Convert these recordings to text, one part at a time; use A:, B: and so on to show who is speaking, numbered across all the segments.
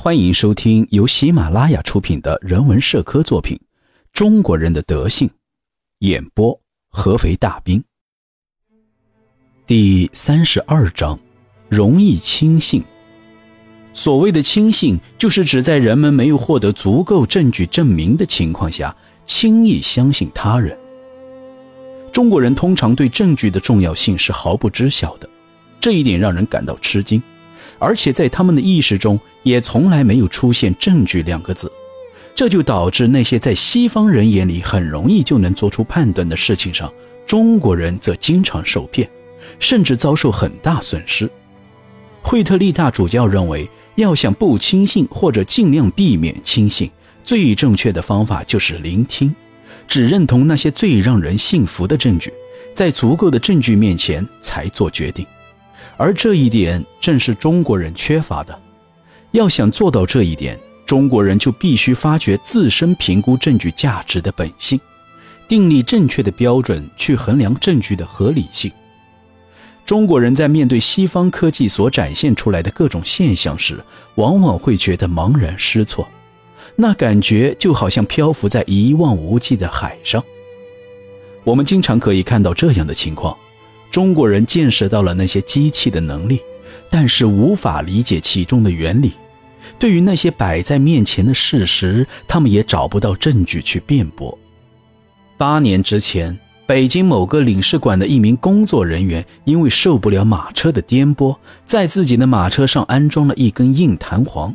A: 欢迎收听由喜马拉雅出品的人文社科作品《中国人的德性》，演播合肥大兵。第三十二章：容易轻信。所谓的轻信，就是指在人们没有获得足够证据证明的情况下，轻易相信他人。中国人通常对证据的重要性是毫不知晓的，这一点让人感到吃惊。而且在他们的意识中，也从来没有出现“证据”两个字，这就导致那些在西方人眼里很容易就能做出判断的事情上，中国人则经常受骗，甚至遭受很大损失。惠特利大主教认为，要想不轻信或者尽量避免轻信，最正确的方法就是聆听，只认同那些最让人信服的证据，在足够的证据面前才做决定。而这一点正是中国人缺乏的。要想做到这一点，中国人就必须发掘自身评估证据价值的本性，订立正确的标准去衡量证据的合理性。中国人在面对西方科技所展现出来的各种现象时，往往会觉得茫然失措，那感觉就好像漂浮在一望无际的海上。我们经常可以看到这样的情况。中国人见识到了那些机器的能力，但是无法理解其中的原理。对于那些摆在面前的事实，他们也找不到证据去辩驳。八年之前，北京某个领事馆的一名工作人员因为受不了马车的颠簸，在自己的马车上安装了一根硬弹簧。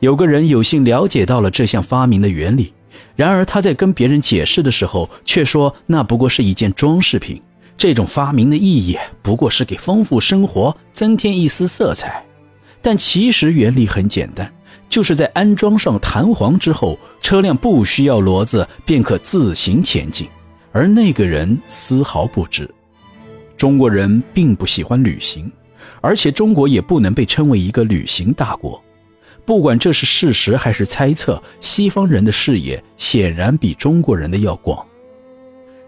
A: 有个人有幸了解到了这项发明的原理，然而他在跟别人解释的时候，却说那不过是一件装饰品。这种发明的意义不过是给丰富生活增添一丝色彩，但其实原理很简单，就是在安装上弹簧之后，车辆不需要骡子便可自行前进，而那个人丝毫不知。中国人并不喜欢旅行，而且中国也不能被称为一个旅行大国。不管这是事实还是猜测，西方人的视野显然比中国人的要广。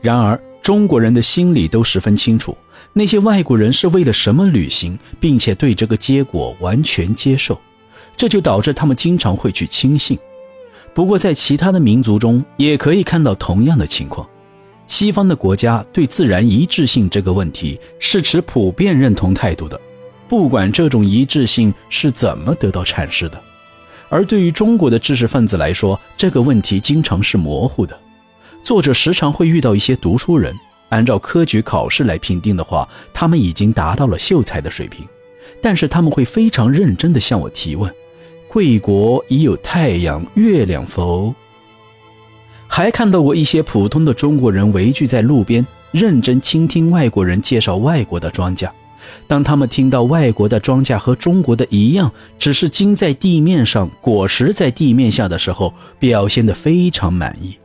A: 然而。中国人的心里都十分清楚，那些外国人是为了什么旅行，并且对这个结果完全接受，这就导致他们经常会去轻信。不过，在其他的民族中也可以看到同样的情况。西方的国家对自然一致性这个问题是持普遍认同态度的，不管这种一致性是怎么得到阐释的。而对于中国的知识分子来说，这个问题经常是模糊的。作者时常会遇到一些读书人，按照科举考试来评定的话，他们已经达到了秀才的水平，但是他们会非常认真地向我提问：“贵国已有太阳、月亮否？”还看到过一些普通的中国人围聚在路边，认真倾听外国人介绍外国的庄稼。当他们听到外国的庄稼和中国的一样，只是茎在地面上，果实在地面下的时候，表现得非常满意。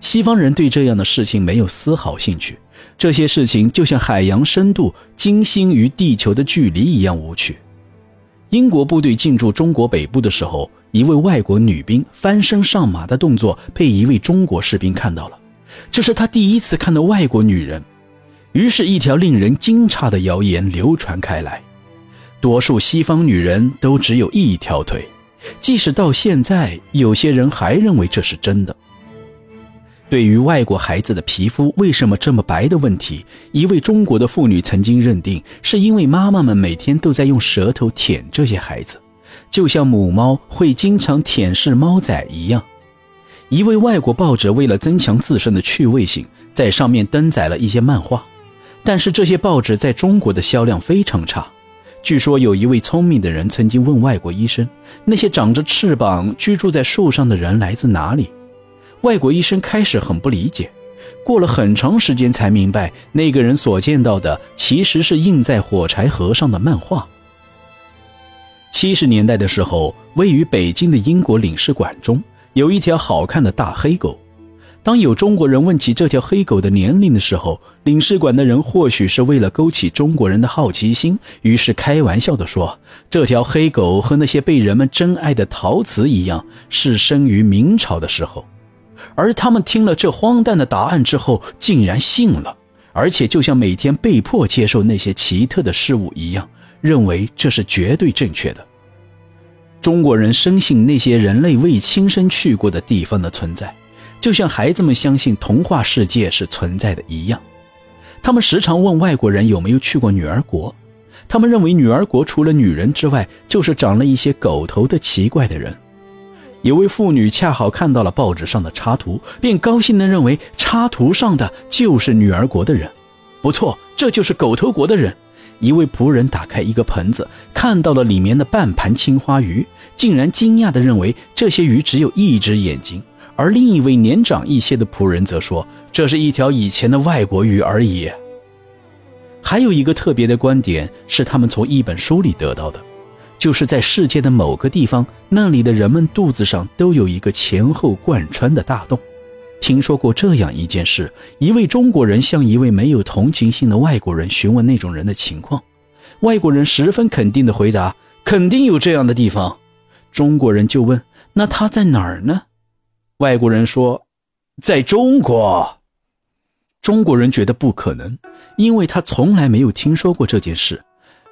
A: 西方人对这样的事情没有丝毫兴趣，这些事情就像海洋深度、金星与地球的距离一样无趣。英国部队进驻中国北部的时候，一位外国女兵翻身上马的动作被一位中国士兵看到了，这是他第一次看到外国女人。于是，一条令人惊诧的谣言流传开来：多数西方女人都只有一条腿。即使到现在，有些人还认为这是真的。对于外国孩子的皮肤为什么这么白的问题，一位中国的妇女曾经认定是因为妈妈们每天都在用舌头舔这些孩子，就像母猫会经常舔舐猫仔一样。一位外国报纸为了增强自身的趣味性，在上面登载了一些漫画，但是这些报纸在中国的销量非常差。据说有一位聪明的人曾经问外国医生：“那些长着翅膀居住在树上的人来自哪里？”外国医生开始很不理解，过了很长时间才明白，那个人所见到的其实是印在火柴盒上的漫画。七十年代的时候，位于北京的英国领事馆中有一条好看的大黑狗。当有中国人问起这条黑狗的年龄的时候，领事馆的人或许是为了勾起中国人的好奇心，于是开玩笑地说：“这条黑狗和那些被人们珍爱的陶瓷一样，是生于明朝的时候。”而他们听了这荒诞的答案之后，竟然信了，而且就像每天被迫接受那些奇特的事物一样，认为这是绝对正确的。中国人深信那些人类未亲身去过的地方的存在，就像孩子们相信童话世界是存在的一样。他们时常问外国人有没有去过女儿国，他们认为女儿国除了女人之外，就是长了一些狗头的奇怪的人。有位妇女恰好看到了报纸上的插图，便高兴地认为插图上的就是女儿国的人。不错，这就是狗头国的人。一位仆人打开一个盆子，看到了里面的半盘青花鱼，竟然惊讶地认为这些鱼只有一只眼睛。而另一位年长一些的仆人则说：“这是一条以前的外国鱼而已。”还有一个特别的观点是他们从一本书里得到的，就是在世界的某个地方，那里的人们肚子上都有一个前后贯穿的大洞。听说过这样一件事：一位中国人向一位没有同情心的外国人询问那种人的情况，外国人十分肯定地回答：“肯定有这样的地方。”中国人就问：“那他在哪儿呢？”外国人说：“在中国。”中国人觉得不可能，因为他从来没有听说过这件事。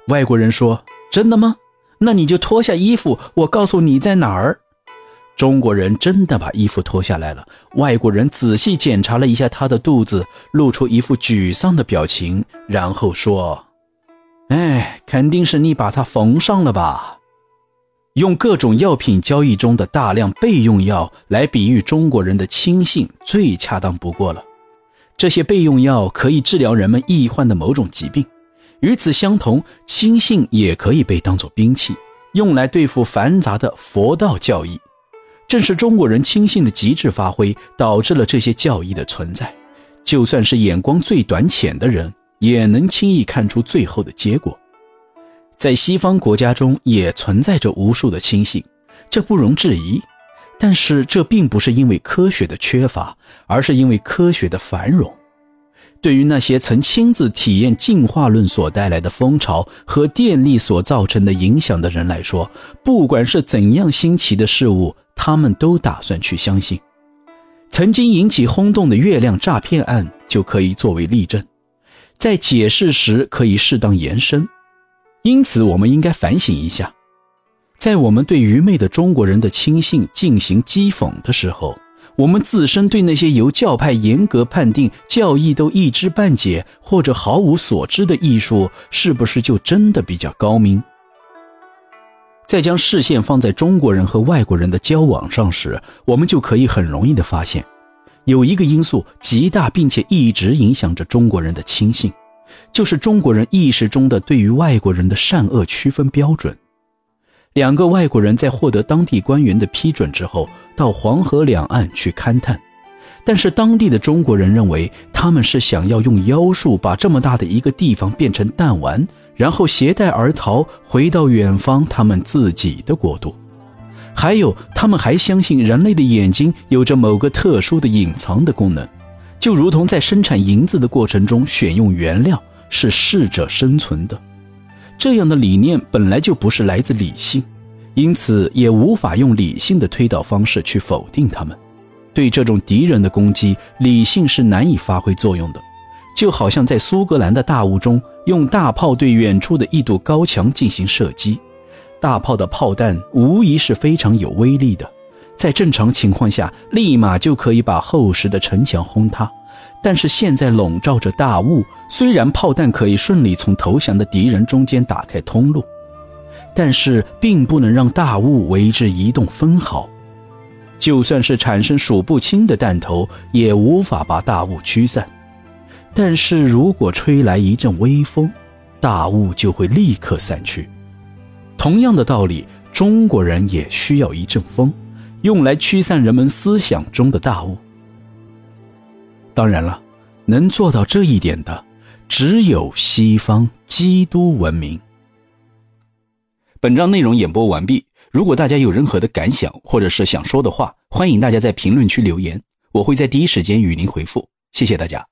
A: 外国人说：“真的吗？那你就脱下衣服，我告诉你在哪儿。”中国人真的把衣服脱下来了。外国人仔细检查了一下他的肚子，露出一副沮丧的表情，然后说：“哎，肯定是你把它缝上了吧。”用各种药品交易中的大量备用药来比喻中国人的轻信，最恰当不过了。这些备用药可以治疗人们易患的某种疾病，与此相同，轻信也可以被当作兵器，用来对付繁杂的佛道教义。正是中国人轻信的极致发挥，导致了这些教义的存在。就算是眼光最短浅的人，也能轻易看出最后的结果。在西方国家中也存在着无数的轻信，这不容置疑。但是这并不是因为科学的缺乏，而是因为科学的繁荣。对于那些曾亲自体验进化论所带来的风潮和电力所造成的影响的人来说，不管是怎样新奇的事物，他们都打算去相信。曾经引起轰动的月亮诈骗案就可以作为例证，在解释时可以适当延伸。因此，我们应该反省一下，在我们对愚昧的中国人的轻信进行讥讽的时候，我们自身对那些由教派严格判定教义都一知半解或者毫无所知的艺术，是不是就真的比较高明？在将视线放在中国人和外国人的交往上时，我们就可以很容易的发现，有一个因素极大并且一直影响着中国人的亲信。就是中国人意识中的对于外国人的善恶区分标准。两个外国人在获得当地官员的批准之后，到黄河两岸去勘探，但是当地的中国人认为他们是想要用妖术把这么大的一个地方变成弹丸，然后携带而逃，回到远方他们自己的国度。还有，他们还相信人类的眼睛有着某个特殊的隐藏的功能。就如同在生产银子的过程中选用原料是适者生存的，这样的理念本来就不是来自理性，因此也无法用理性的推导方式去否定他们。对这种敌人的攻击，理性是难以发挥作用的。就好像在苏格兰的大雾中用大炮对远处的一堵高墙进行射击，大炮的炮弹无疑是非常有威力的。在正常情况下，立马就可以把厚实的城墙轰塌。但是现在笼罩着大雾，虽然炮弹可以顺利从投降的敌人中间打开通路，但是并不能让大雾为之移动分毫。就算是产生数不清的弹头，也无法把大雾驱散。但是如果吹来一阵微风，大雾就会立刻散去。同样的道理，中国人也需要一阵风。用来驱散人们思想中的大雾。当然了，能做到这一点的，只有西方基督文明。本章内容演播完毕。如果大家有任何的感想或者是想说的话，欢迎大家在评论区留言，我会在第一时间与您回复。谢谢大家。